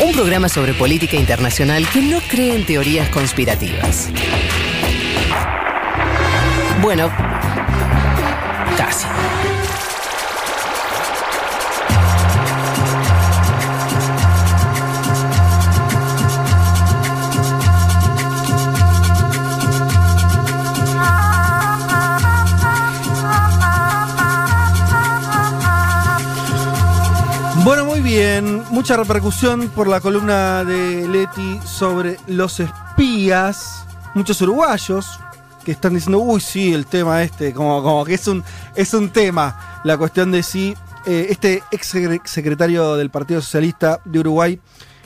Un programa sobre política internacional que no cree en teorías conspirativas. Bueno, casi. Bien. Mucha repercusión por la columna de Leti sobre los espías. Muchos uruguayos que están diciendo, uy, sí, el tema este, como, como que es un, es un tema. La cuestión de si eh, este ex secre- secretario del Partido Socialista de Uruguay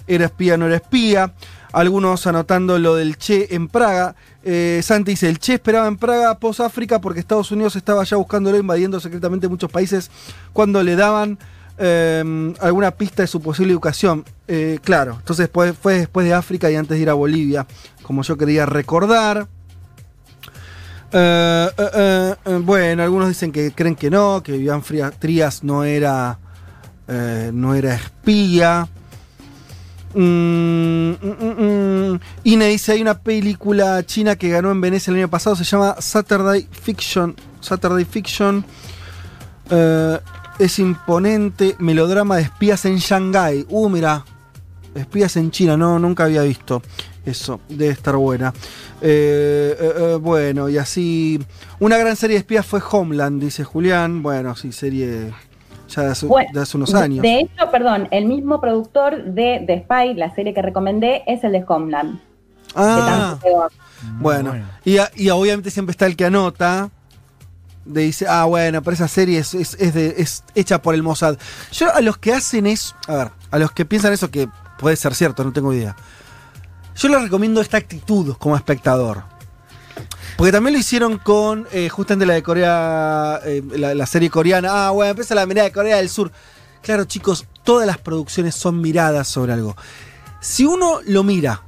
era espía o no era espía. Algunos anotando lo del Che en Praga. Eh, Santi dice, el Che esperaba en Praga post-África porque Estados Unidos estaba ya buscándolo, invadiendo secretamente muchos países cuando le daban eh, alguna pista de su posible educación. Eh, claro, entonces fue, después de África y antes de ir a Bolivia, como yo quería recordar. Eh, eh, bueno, algunos dicen que creen que no, que Iván Trías no era, no era espía. Mm, mm, mm, mm. Ine dice, hay una película china que ganó en Venecia el año pasado, se llama Saturday Fiction. Saturday Fiction. Es imponente, melodrama de espías en Shanghái. Uh, mira, espías en China, no, nunca había visto eso, debe estar buena. Eh, eh, eh, bueno, y así, una gran serie de espías fue Homeland, dice Julián. Bueno, sí, serie ya de hace, Bueno, de hace unos años. De hecho, perdón, el mismo productor de The Spy, la serie que recomendé, es el de Homeland. ah, bueno. Y obviamente siempre está el que anota. De dice, ah, bueno, pero esa serie es, es- hecha por el Mossad. Yo a los que hacen eso, a ver, a los que piensan eso, que puede ser cierto, no tengo idea. Yo les recomiendo esta actitud como espectador. Porque también lo hicieron con eh, justamente la de Corea, eh, la, la serie coreana. Ah, bueno, empieza la mirada de Corea del Sur. Claro, chicos, todas las producciones son miradas sobre algo. Si uno lo mira,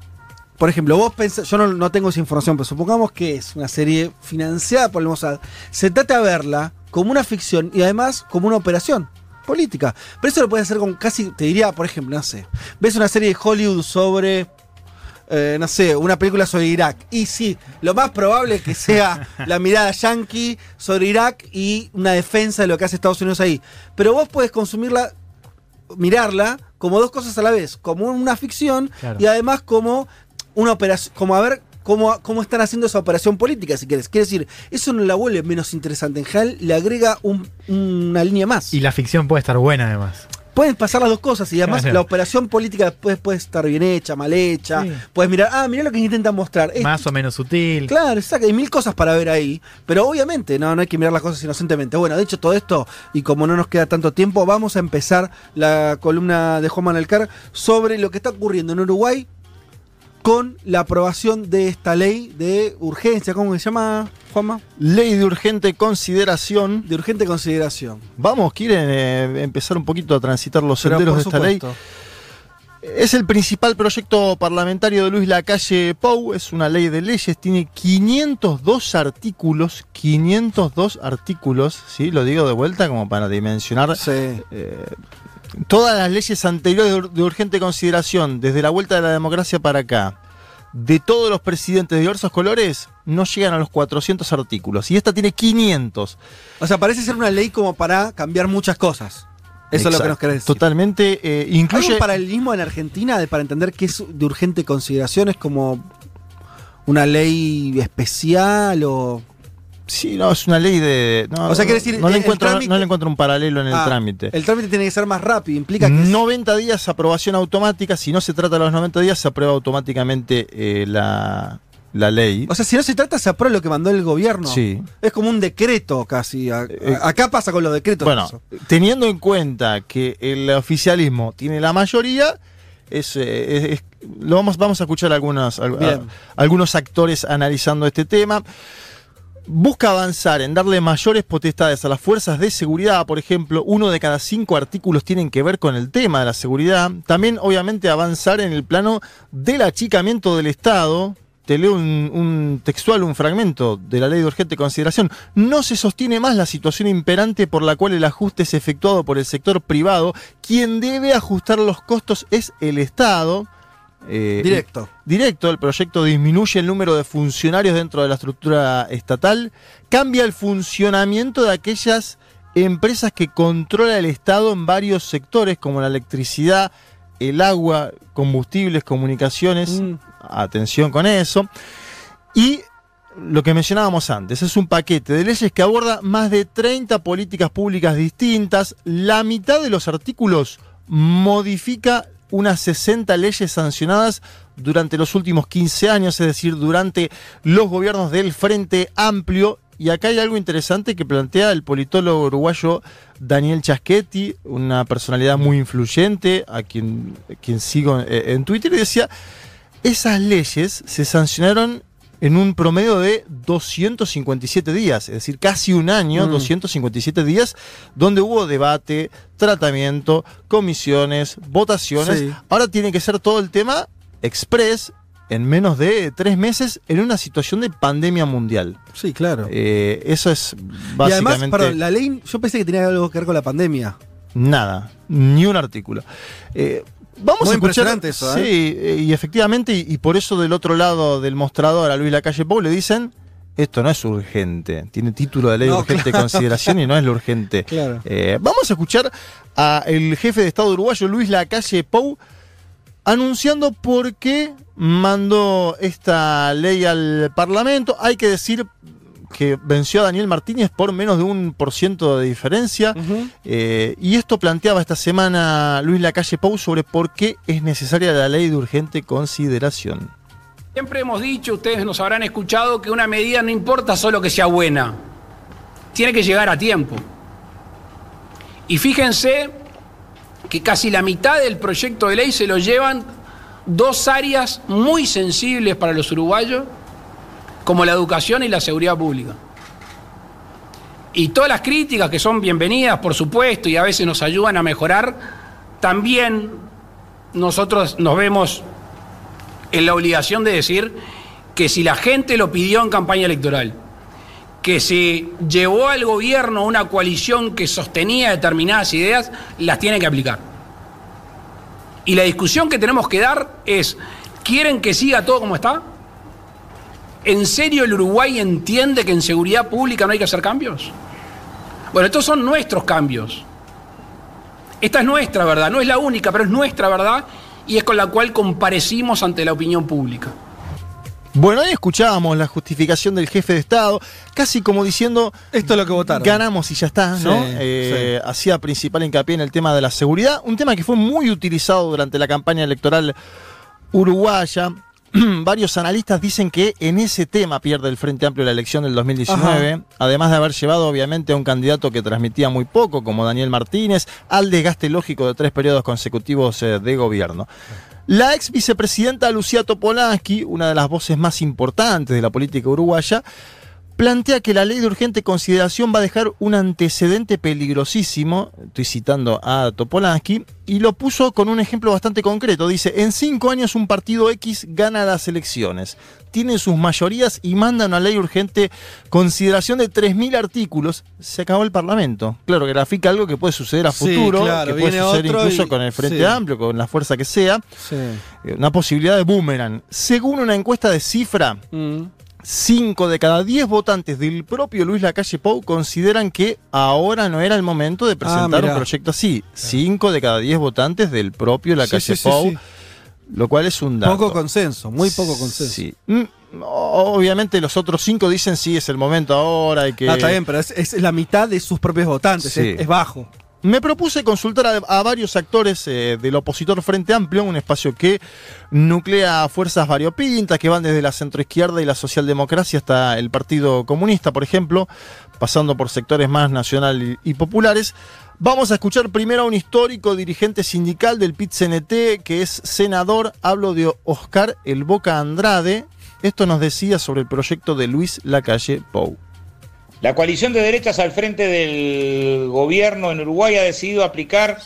por ejemplo, vos pensás, yo no, no tengo esa información, pero supongamos que es una serie financiada por el Mossad, se trata de verla como una ficción y además como una operación política. Pero eso lo puedes hacer con casi, te diría, por ejemplo, no sé, ves una serie de Hollywood sobre eh, no sé, una película sobre Irak. Y sí, lo más probable es que sea la mirada yankee sobre Irak y una defensa de lo que hace Estados Unidos ahí. Pero vos puedes consumirla, mirarla como dos cosas a la vez, como una ficción Claro. y además como una operación, como a ver cómo, cómo están haciendo esa operación política, si quieres. Quiere decir, eso no la vuelve menos interesante. En general, le agrega un- una línea más. Y la ficción puede estar buena además. Pueden pasar las dos cosas y además Claro. la operación política después puede estar bien hecha, mal hecha. Sí. Puedes mirar, ah, mira lo que intentan mostrar. Es- Más o menos sutil. Claro, exacto, hay mil cosas para ver ahí, pero obviamente no, no hay que mirar las cosas inocentemente. Bueno, dicho todo esto, y como no nos queda tanto tiempo, vamos a empezar la columna de Juan Manuel Carr sobre lo que está ocurriendo en Uruguay con la aprobación de esta ley de urgencia, ¿cómo se llama, Juanma? Ley de urgente consideración. De urgente consideración. Vamos, quieren eh, empezar un poquito a transitar los Pero, senderos de esta ley. Es el principal proyecto parlamentario de Luis Lacalle Pou, es una ley de leyes, tiene 502 artículos, 502 artículos, ¿sí? Lo digo de vuelta como para dimensionar Sí. eh, todas las leyes anteriores de ur- de urgente consideración, desde la vuelta de la democracia para acá, de todos los presidentes de diversos colores, no llegan a los 400 artículos. Y esta tiene 500. O sea, parece ser una ley como para cambiar muchas cosas. Eso es lo que nos querés decir. Totalmente. eh, ¿Hay incluye. un paralelismo en Argentina de, para entender que es de urgente consideración? ¿Es como una ley especial o...? Sí, no, es una ley de. No, O sea, quiere decir, no, le encuentro, trámite- no le encuentro un paralelo en el Ah, trámite. El trámite tiene que ser más rápido, implica que... es- 90 días aprobación automática. Si no se trata de los 90 días, se aprueba automáticamente eh, la, la ley. O sea, si no se trata, se aprueba lo que mandó el gobierno. Sí. Es como un decreto casi. A- Eh, acá pasa con los decretos. Bueno, eso. teniendo en cuenta que el oficialismo tiene la mayoría, es, eh, es- es- lo vamos, vamos a escuchar algunos, al- Bien. a- algunos actores analizando este tema. Busca avanzar en darle mayores potestades a las fuerzas de seguridad, por ejemplo, uno de cada cinco artículos tienen que ver con el tema de la seguridad. También, obviamente, avanzar en el plano del achicamiento del Estado, te leo un, un textual, un fragmento de la ley de urgente consideración. No se sostiene más la situación imperante por la cual el ajuste es efectuado por el sector privado. Quien debe ajustar los costos es el Estado. Eh, Directo. Directo, el proyecto disminuye el número de funcionarios dentro de la estructura estatal, cambia el funcionamiento de aquellas empresas que controla el Estado en varios sectores, como la electricidad, el agua, combustibles, comunicaciones. Mm. Atención con eso. Y lo que mencionábamos antes, es un paquete de leyes que aborda más de 30 políticas públicas distintas. La mitad de los artículos modifica unas 60 leyes sancionadas durante los últimos 15 años, es decir, durante los gobiernos del Frente Amplio. Y acá hay algo interesante que plantea el politólogo uruguayo Daniel Chaschetti, una personalidad muy influyente, a quien, quien sigo en Twitter, y decía, esas leyes se sancionaron en un promedio de 257 días, es decir, casi un año, Mm. 257 días, donde hubo debate, tratamiento, comisiones, votaciones. Sí. Ahora tiene que ser todo el tema express en menos de tres meses en una situación de pandemia mundial. Sí, claro. Eh, eso es y básicamente además, perdón, la ley, yo pensé que tenía algo que ver con la pandemia. nada, ni un artículo. Eh, vamos Muy a escuchar. impresionante eso, Sí, eh, y efectivamente, y, y por eso del otro lado del mostrador a Luis Lacalle Pou le dicen. Esto no es urgente, tiene título de ley de No, urgente claro. consideración y no es lo urgente. Claro. Eh, vamos a escuchar al jefe de Estado uruguayo, Luis Lacalle Pou, anunciando por qué mandó esta ley al Parlamento. Hay que decir que venció a Daniel Martínez por menos de un por ciento de diferencia. Eh, y esto planteaba esta semana Luis Lacalle Pou sobre por qué es necesaria la ley de urgente consideración. Siempre hemos dicho, ustedes nos habrán escuchado, que una medida no importa solo que sea buena, tiene que llegar a tiempo. Y fíjense que casi la mitad del proyecto de ley se lo llevan dos áreas muy sensibles para los uruguayos, como la educación y la seguridad pública. Y todas las críticas que son bienvenidas, por supuesto, y a veces nos ayudan a mejorar, también nosotros nos vemos en la obligación de decir que si la gente lo pidió en campaña electoral, que si llevó al gobierno una coalición que sostenía determinadas ideas, las tiene que aplicar. Y la discusión que tenemos que dar es, ¿quieren que siga todo como está? ¿En serio el Uruguay entiende que en seguridad pública no hay que hacer cambios? Bueno, estos son nuestros cambios. Esta es nuestra verdad, no es la única, pero es nuestra verdad y es con la cual comparecimos ante la opinión pública. Bueno, ahí escuchábamos la justificación del jefe de Estado, casi como diciendo, Esto es lo que votaron. ganamos y ya está, ¿no? Sí, Eh, Hacía principal hincapié en el tema de la seguridad, un tema que fue muy utilizado durante la campaña electoral uruguaya. Varios analistas dicen que en ese tema pierde el Frente Amplio la elección del 2019, además de haber llevado obviamente a un candidato que transmitía muy poco, como Daniel Martínez, al desgaste lógico de tres periodos consecutivos eh, de gobierno. La ex vicepresidenta Lucía Topolansky, una de las voces más importantes de la política uruguaya, plantea que la ley de urgente consideración va a dejar un antecedente peligrosísimo, estoy citando a Topolansky, y lo puso con un ejemplo bastante concreto. Dice, en cinco años un partido X gana las elecciones, tiene sus mayorías y manda una ley urgente consideración de 3.000 artículos, se acabó el Parlamento. Claro, grafica algo que puede suceder a Sí, futuro, claro, que puede suceder incluso y- con el Frente sí. Amplio, con la fuerza que sea, Sí. eh, una posibilidad de boomerang. Según una encuesta de cifra, Mm. 5 de cada 10 votantes del propio Luis Lacalle Pou consideran que ahora no era el momento de presentar un proyecto así. 5 de cada 10 votantes del propio Lacalle Sí, sí, Pou, sí. lo cual es un dato. Poco consenso, muy poco consenso. Sí. Mm, Obviamente los otros 5 dicen sí, es el momento ahora, hay que... Ah, está bien, pero es, es la mitad de sus propios votantes, es bajo. Me propuse consultar a, varios actores eh, del opositor Frente Amplio, un espacio que nuclea fuerzas variopintas que van desde la centroizquierda y la socialdemocracia hasta el Partido Comunista, por ejemplo, pasando por sectores más nacional y, y populares. Vamos a escuchar primero a un histórico dirigente sindical del PIT-CNT, que es senador, hablo de Oscar El Boca Andrade. Esto nos decía sobre el proyecto de Luis Lacalle Pou. La coalición de derechas al frente del gobierno en Uruguay ha decidido aplicar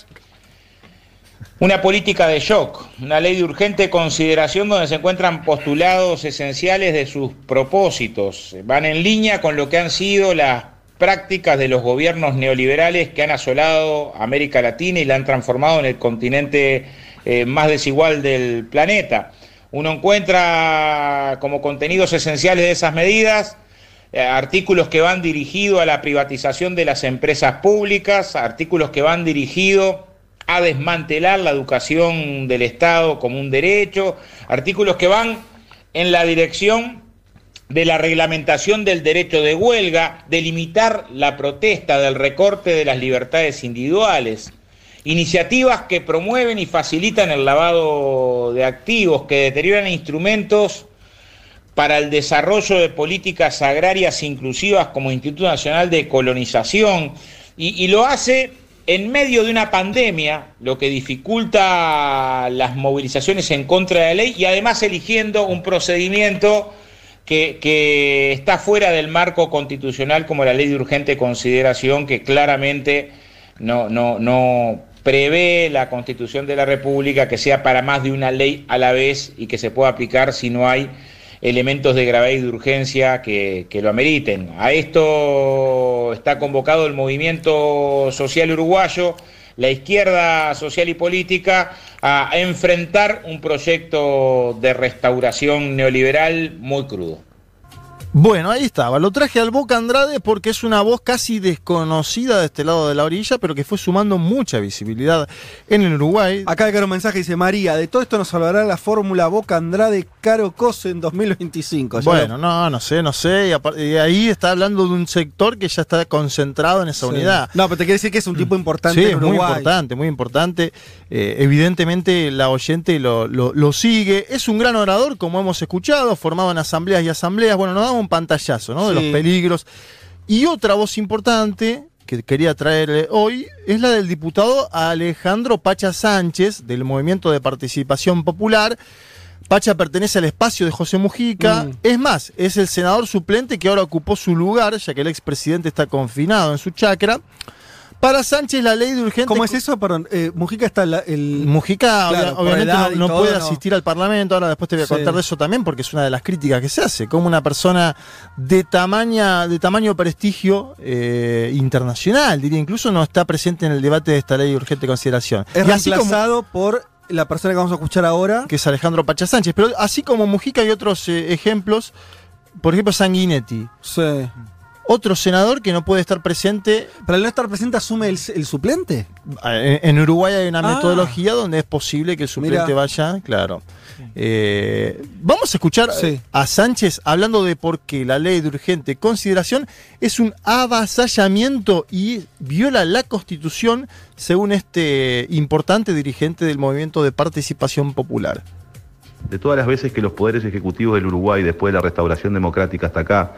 Una política de shock, una ley de urgente consideración donde se encuentran postulados esenciales de sus propósitos. Van en línea con lo que han sido las prácticas de los gobiernos neoliberales que han asolado América Latina y la han transformado en el continente eh, más desigual del planeta. Uno encuentra como contenidos esenciales de esas medidas artículos que van dirigidos a la privatización de las empresas públicas, artículos que van dirigidos a desmantelar la educación del Estado como un derecho, artículos que van en la dirección de la reglamentación del derecho de huelga, de limitar la protesta, del recorte de las libertades individuales, iniciativas que promueven y facilitan el lavado de activos, que deterioran instrumentos para el desarrollo de políticas agrarias inclusivas como Instituto Nacional de Colonización, y, lo hace en medio de una pandemia, lo que dificulta las movilizaciones en contra de la ley y además eligiendo un procedimiento que, que, está fuera del marco constitucional como la ley de urgente consideración que claramente no, no, no prevé la constitución de la República que sea para más de una ley a la vez y que se pueda aplicar si no hay elementos de gravedad y de urgencia que, que, lo ameriten. A esto está convocado el movimiento social uruguayo, la izquierda social y política, a enfrentar un proyecto de restauración neoliberal muy crudo. Bueno, ahí estaba. Lo traje al Boca Andrade porque es una voz casi desconocida de este lado de la orilla, pero que fue sumando mucha visibilidad en el Uruguay. Acá hay un mensaje dice María, de todo esto nos hablará la fórmula Boca Andrade Caro Cose en 2025. ¿Ya bueno, no, no sé, no sé. Y, y, ahí está hablando de un sector que ya está concentrado en esa sí. unidad. No, pero te quiere decir que es un tipo importante sí, en Uruguay. muy importante, muy importante. Eh, evidentemente la oyente lo, lo, lo, sigue. Es un gran orador, como hemos escuchado, formado en asambleas y asambleas. Bueno, nos damos un pantallazo, ¿no? De los peligros. Y otra voz importante que quería traer hoy es la del diputado Alejandro Pacha Sánchez, del Movimiento de Participación Popular. Pacha pertenece al espacio de José Mujica. Mm. Es más, es el senador suplente que ahora ocupó su lugar, ya que el expresidente está confinado en su chacra. Para Sánchez la ley de urgente... ¿Cómo es eso? Perdón, eh, Mujica está la, el... Mujica claro, obviamente no, no todo, puede no. asistir al Parlamento, ahora después te voy a contar sí. de eso también, porque es una de las críticas que se hace, como una persona de, tamaña, de tamaño prestigio eh, internacional, diría, incluso no está presente en el debate de esta ley de urgente consideración. Es y como, por la persona que vamos a escuchar ahora. Que es Alejandro Pacha Sánchez, pero así como Mujica hay otros eh, ejemplos, por ejemplo Sanguinetti. Sí otro senador que no puede estar presente. ¿Pero al no estar presente asume el, el suplente? En, en, Uruguay hay una ah. metodología donde es posible que el suplente Mira. vaya, claro. Eh, vamos a escuchar sí. a Sánchez hablando de por qué la ley de urgente consideración es un avasallamiento y viola la constitución, según este importante dirigente del movimiento de participación popular. De todas las veces que los poderes ejecutivos del Uruguay, después de la restauración democrática hasta acá,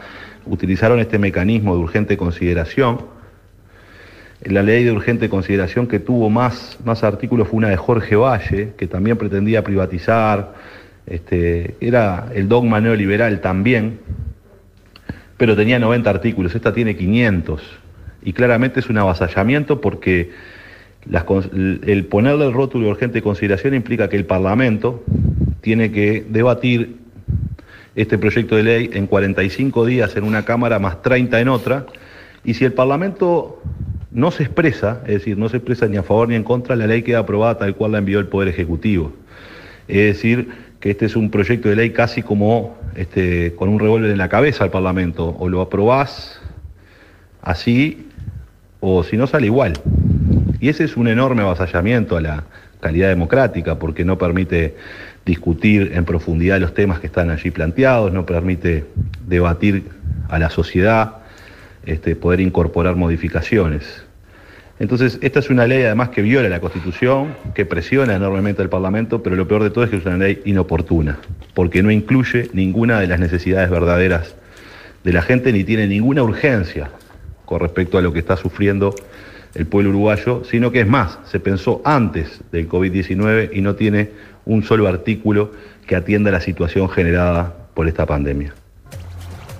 utilizaron este mecanismo de urgente consideración. La ley de urgente consideración que tuvo más, más artículos fue una de Jorge Valle, que también pretendía privatizar, este, era el dogma neoliberal también, pero tenía 90 artículos, esta tiene 500, y claramente es un avasallamiento porque el ponerle el rótulo de urgente consideración implica que el Parlamento tiene que debatir este proyecto de ley en 45 días en una Cámara más 30 en otra, y si el Parlamento no se expresa, es decir, no se expresa ni a favor ni en contra, la ley queda aprobada tal cual la envió el Poder Ejecutivo. Es decir, que este es un proyecto de ley casi como este, con un revólver en la cabeza al Parlamento, o lo aprobás así, o si no sale igual. Y ese es un enorme avasallamiento a la calidad democrática, porque no permite discutir en profundidad los temas que están allí planteados, no permite debatir a la sociedad, este, poder incorporar modificaciones. Entonces, esta es una ley además que viola la Constitución, que presiona enormemente al Parlamento, pero lo peor de todo es que es una ley inoportuna, porque no incluye ninguna de las necesidades verdaderas de la gente ni tiene ninguna urgencia con respecto a lo que está sufriendo el pueblo uruguayo, sino que es más, se pensó antes del COVID-19 y no tiene un solo artículo que atienda la situación generada por esta pandemia.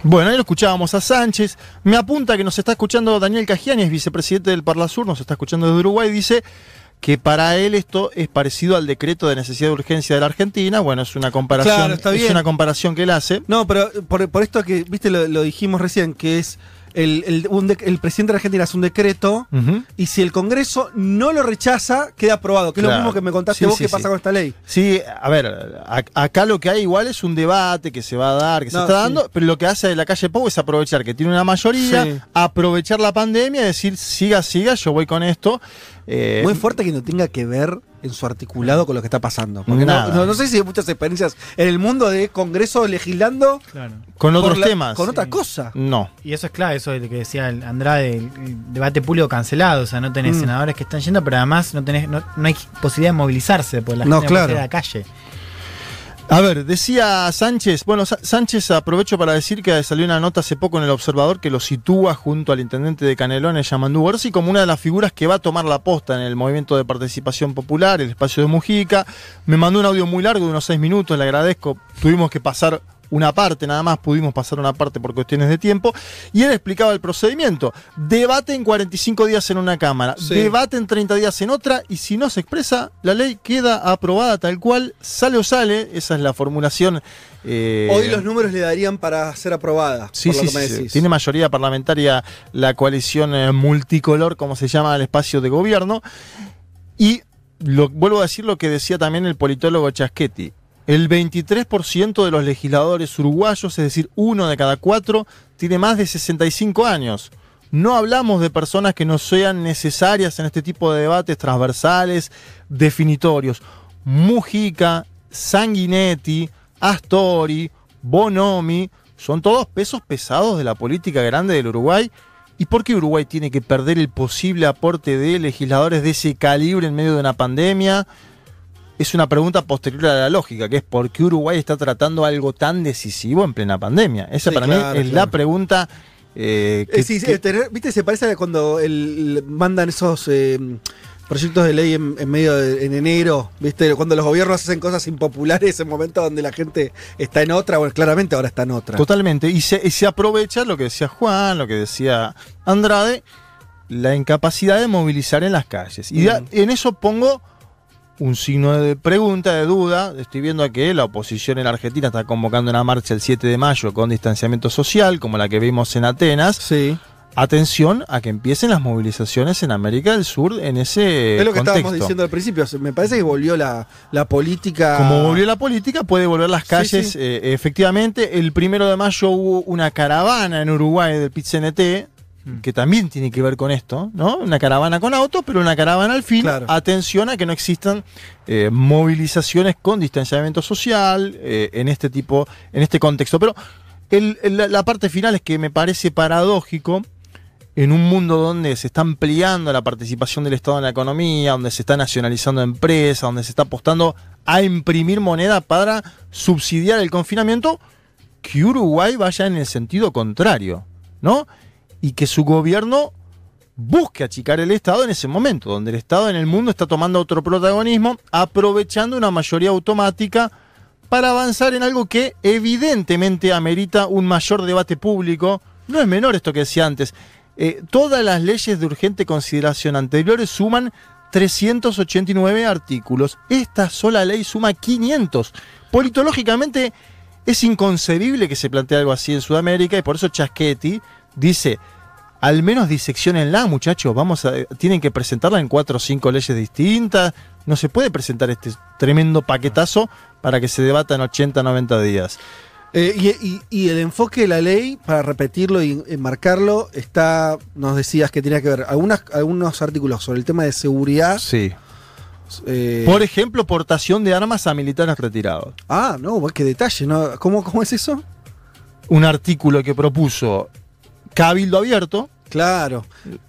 Bueno, ahí lo escuchábamos a Sánchez. Me apunta que nos está escuchando Daniel Cajiani, es vicepresidente del Parlasur, nos está escuchando desde Uruguay. Dice que para él esto es parecido al decreto de necesidad de urgencia de la Argentina. Bueno, es una comparación, Claro, está es bien. una comparación que él hace. No, pero por, por esto que, viste, lo, lo dijimos recién, que es el, el, un de- el presidente de Argentina hace un decreto y si el Congreso no lo rechaza, queda aprobado, que es lo mismo que me contaste Sí, vos sí, que sí. pasa con esta ley. Sí, a ver, a- acá lo que hay igual es un debate que se va a dar, que se está dando, pero lo que hace la calle Pau es aprovechar que tiene una mayoría, aprovechar la pandemia y decir, siga, siga, yo voy con esto. Eh, Muy fuerte que no tenga que ver en su articulado con lo que está pasando. Porque no, Nada. no, no sé si hay muchas experiencias en el mundo de Congreso legislando Claro. con por otros la- temas. Con otra cosa. No. Y eso es clave, eso de lo que decía Andrade, el, el debate público cancelado. O sea, no tenés Mm. senadores que están yendo, pero además no tenés, no, no hay posibilidad de movilizarse, porque la No, gente claro. a la calle. A ver, decía Sánchez, bueno, Sánchez aprovecho para decir que salió una nota hace poco en El Observador que lo sitúa junto al intendente de Canelones, Yamandú Orsi, como una de las figuras que va a tomar la posta en el movimiento de participación popular, el espacio de Mujica. Me mandó un audio muy largo de unos seis minutos, le agradezco. Tuvimos que pasar una parte, nada más pudimos pasar una parte por cuestiones de tiempo. Y él explicaba el procedimiento. Debate en 45 días en una Cámara, Sí. debate en 30 días en otra, y si no se expresa, la ley queda aprobada tal cual, sale o sale, esa es la formulación. eh, Hoy los números le darían para ser aprobada. Sí, por lo sí, que me sí. Tiene mayoría parlamentaria la coalición eh, multicolor, como se llama el espacio de gobierno. Y lo, vuelvo a decir lo que decía también el politólogo Chaschetti. El 23% de los legisladores uruguayos, es decir, uno de cada cuatro, tiene más de 65 años. No hablamos de personas que no sean necesarias en este tipo de debates transversales, definitorios. Mujica, Sanguinetti, Astori, Bonomi, son todos pesos pesados de la política grande del Uruguay. ¿Y por qué Uruguay tiene que perder el posible aporte de legisladores de ese calibre en medio de una pandemia? Es una pregunta posterior a la lógica, que es ¿por qué Uruguay está tratando algo tan decisivo en plena pandemia? Esa Sí, para claro, mí es la pregunta eh, que, Eh, sí, sí, que- tener- ¿Viste? Se parece a cuando el- mandan esos eh, proyectos de ley en, en medio de en enero, ¿viste? Cuando los gobiernos hacen cosas impopulares en momentos donde la gente está en otra, bueno, claramente ahora está en otra. Totalmente. Y se, y se aprovecha lo que decía Juan, lo que decía Andrade, la incapacidad de movilizar en las calles. Y ya- en eso pongo un signo de pregunta, de duda. Estoy viendo que la oposición en la Argentina está convocando una marcha el 7 de mayo con distanciamiento social, como la que vimos en Atenas. Sí. Atención a que empiecen las movilizaciones en América del Sur en ese es lo que contexto. estábamos diciendo al principio. Me parece que volvió la, la política. Como volvió la política, puede volver las Sí, calles. sí. eh, efectivamente, el primero de mayo hubo una caravana en Uruguay del PIT-CNT, que también tiene que ver con esto, ¿no? Una caravana con autos, pero una caravana al fin. Claro. Atención a que no existan eh, movilizaciones con distanciamiento social eh, en este tipo, en este contexto. Pero el- el- la- la parte final es que me parece paradójico en un mundo donde se está ampliando la participación del Estado en la economía, donde se está nacionalizando empresas, donde se está apostando a imprimir moneda para subsidiar el confinamiento, que Uruguay vaya en el sentido contrario, ¿no? Y que su gobierno busque achicar el Estado en ese momento, donde el Estado en el mundo está tomando otro protagonismo, aprovechando una mayoría automática para avanzar en algo que evidentemente amerita un mayor debate público. No es menor esto que decía antes. Eh, todas las leyes de urgente consideración anteriores suman 389 artículos. Esta sola ley suma 500. Politológicamente es inconcebible que se plantee algo así en Sudamérica y por eso Chaschetti dice, al menos diseccionenla, muchachos, vamos a, tienen que presentarla en cuatro o cinco leyes distintas. No se puede presentar este tremendo paquetazo para que se debata en 80, 90 días. Eh, y, y- y el enfoque de la ley, para repetirlo y enmarcarlo, está, nos decías que tenía que ver algunas, algunos artículos sobre el tema de seguridad. Sí. eh, Por ejemplo, portación de armas a militares retirados. ah, no, qué detalle, ¿no? ¿Cómo, ¿Cómo es eso? Un artículo que propuso Cabildo Abierto, Claro,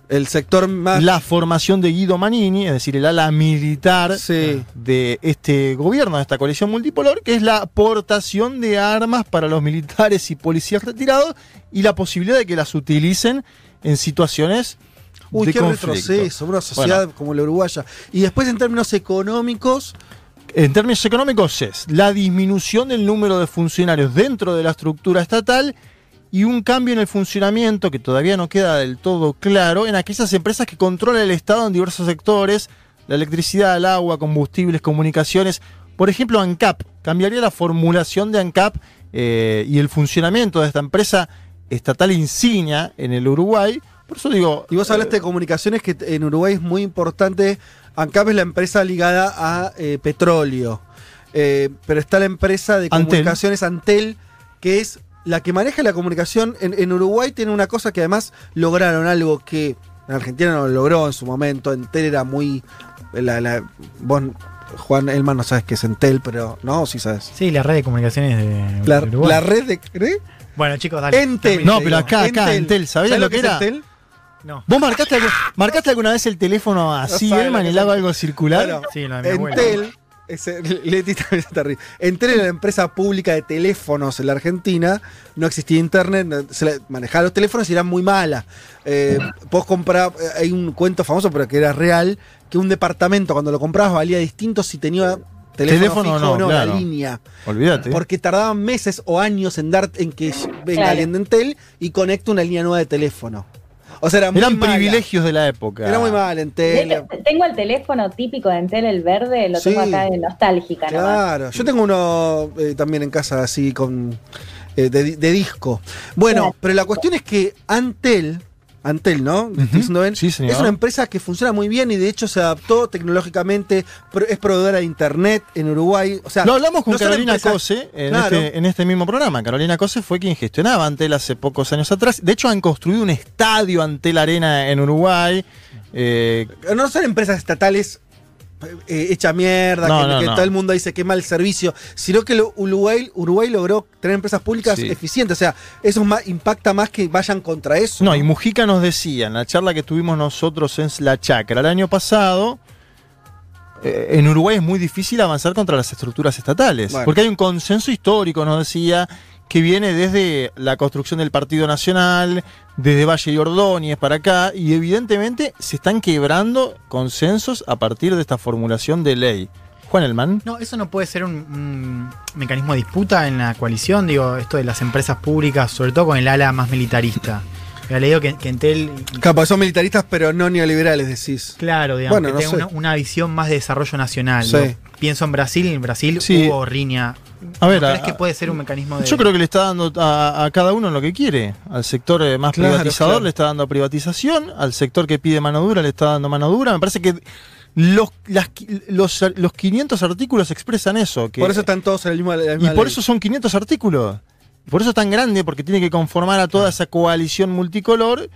el sector más... la formación de Guido Manini, es decir, el ala militar Sí. de este gobierno, de esta coalición multipolar, que es la portación de armas para los militares y policías retirados y la posibilidad de que las utilicen en situaciones Uy, de qué conflicto. retroceso, una sociedad como la uruguaya. Y después en términos económicos, En términos económicos es la disminución del número de funcionarios dentro de la estructura estatal y un cambio en el funcionamiento que todavía no queda del todo claro en aquellas empresas que controla el Estado en diversos sectores, la electricidad, el agua, combustibles, comunicaciones. Por ejemplo, ANCAP. Cambiaría la formulación de ANCAP eh, y el funcionamiento de esta empresa estatal insignia en el Uruguay. Por eso digo. Y vos hablaste de comunicaciones que en Uruguay es muy importante. ANCAP es la empresa ligada a eh, petróleo. Eh, pero está la empresa de Antel. comunicaciones Antel, que es la que maneja la comunicación. En, en Uruguay tiene una cosa que además lograron algo que en Argentina no lo logró en su momento. Entel era muy. La, la- vos, Juan Elman, no sabes qué es Entel, pero no, sí sabes. Sí, la red de comunicaciones de La, Uruguay. la red de. ¿eh? Bueno, chicos, dale. Entel. No, pero acá, acá, Entel, ¿sabías lo que es era? Entel? No. ¿Vos marcaste, marcaste alguna vez el teléfono así, No Elman, hago son. algo circular? Bueno, Sí, lo de mi abuela. Ese- Leti también está riendo. Entel era la empresa pública de teléfonos en la Argentina. No existía internet, no- se la- manejaba los teléfonos y era muy mala. Eh, vos comprabas, eh, hay un cuento famoso, pero que era real, que un departamento cuando lo comprabas valía distinto si tenía teléfono, Teléfono fijo o no, o claro. la línea. Olvídate. Porque tardaban meses o años en dar en que venga Claro. alguien de Entel y conecte una línea nueva de teléfono. O sea, era muy Eran mala. privilegios de la época. Era muy mal Entel. tengo el teléfono típico de Entel, el verde, lo tengo acá de nostálgica nomás. Claro, yo tengo uno eh, también en casa así con eh, de, de disco. Bueno, pero la cuestión es que Antel, Antel, ¿no? Bien, Sí, señor. es una empresa que funciona muy bien y de hecho se adaptó tecnológicamente, es proveedora de internet en Uruguay. O sea, Lo hablamos con no Carolina Cose en, Claro. este, en este mismo programa. Carolina Cose fue quien gestionaba Antel hace pocos años atrás. De hecho, han construido un estadio Antel Arena en Uruguay. Eh, No son empresas estatales eh, hecha mierda, No, que, no, que no. todo el mundo dice que mal servicio, sino que lo- Uruguay, Uruguay logró tener empresas públicas Sí. eficientes. O sea, eso es más- impacta más que vayan contra eso. no, y Mujica nos decía en la charla que tuvimos nosotros en La Chacra el año pasado. eh, En Uruguay es muy difícil avanzar contra las estructuras estatales, Bueno. porque hay un consenso histórico, nos decía, que viene desde la construcción del Partido Nacional, desde Valle y Ordóñez para acá, y evidentemente se están quebrando consensos a partir de esta formulación de ley. Juan Elman. No, eso no puede ser un, un mecanismo de disputa en la coalición, digo, esto de las empresas públicas, sobre todo con el ala más militarista. Había leído que, que Entel, Capaz son militaristas, pero no neoliberales, decís. claro, digamos, Bueno, que no tenga una, una visión más de desarrollo nacional. Sí. Digo, pienso en Brasil, en Brasil Sí. hubo riña. A ver, ¿No a- crees que puede ser un mecanismo de.? Yo creo que le está dando a, a cada uno lo que quiere. Al sector eh, más Claro, privatizador claro. le está dando privatización, al sector que pide mano dura le está dando mano dura. Me parece que los, las los, los 500 artículos expresan eso. Que, Por eso están todos en el mismo. y por ley. eso son 500 artículos. Por eso es tan grande, porque tiene que conformar a toda esa coalición multicolor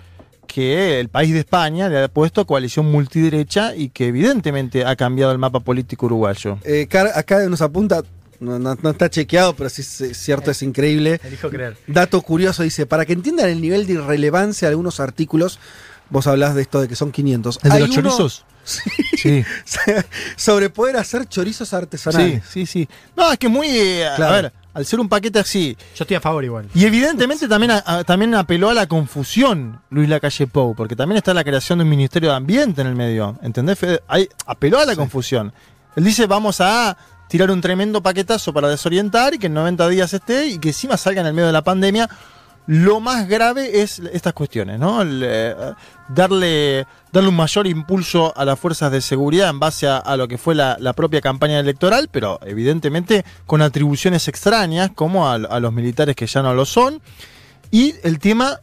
que el país de España le ha puesto coalición multiderecha y que evidentemente ha cambiado el mapa político uruguayo. Eh, Car- acá nos apunta, no, no- no está chequeado, pero sí es cierto, es increíble. Elijo creer. Dato curioso, dice, para que entiendan el nivel de irrelevancia de algunos artículos, vos hablás de esto de que son 500. ¿El de Hay los uno chorizos? Sí. sobre poder hacer chorizos Sí, artesanales. sí, sí. No, es que muy. eh, Claro. A ver, al ser un paquete así. Yo estoy a favor igual. Y evidentemente también, a- a- también apeló a la confusión Luis Lacalle Pou, porque también está la creación de un Ministerio de Ambiente en el medio. ¿Entendés, Fede? Ahí apeló a la confusión. Él dice: vamos a tirar un tremendo paquetazo para desorientar y que en 90 días esté y que encima salga en el medio de la pandemia. Lo más grave es estas cuestiones, ¿no? Eh, darle, darle un mayor impulso a las fuerzas de seguridad en base a, lo que fue la, propia campaña electoral, pero evidentemente con atribuciones extrañas, como a los militares que ya no lo son. Y el tema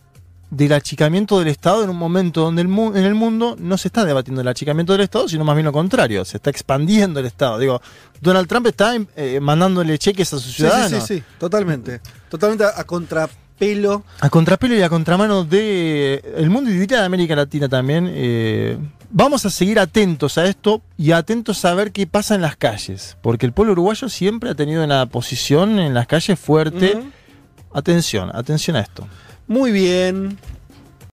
del achicamiento del Estado en un momento donde el mu- en el mundo no se está debatiendo el achicamiento del Estado, sino más bien lo contrario, se está expandiendo el Estado. Digo, Donald Trump está eh, mandándole cheques a sus ciudadanos. sí, sí, sí, totalmente. Totalmente a, a contrapelo. A contrapelo y a contramano de el mundo y diría de América Latina también. eh, vamos a seguir atentos a esto y atentos a ver qué pasa en las calles. Porque el pueblo uruguayo siempre ha tenido una posición en las calles fuerte. Atención, atención a esto. Muy bien.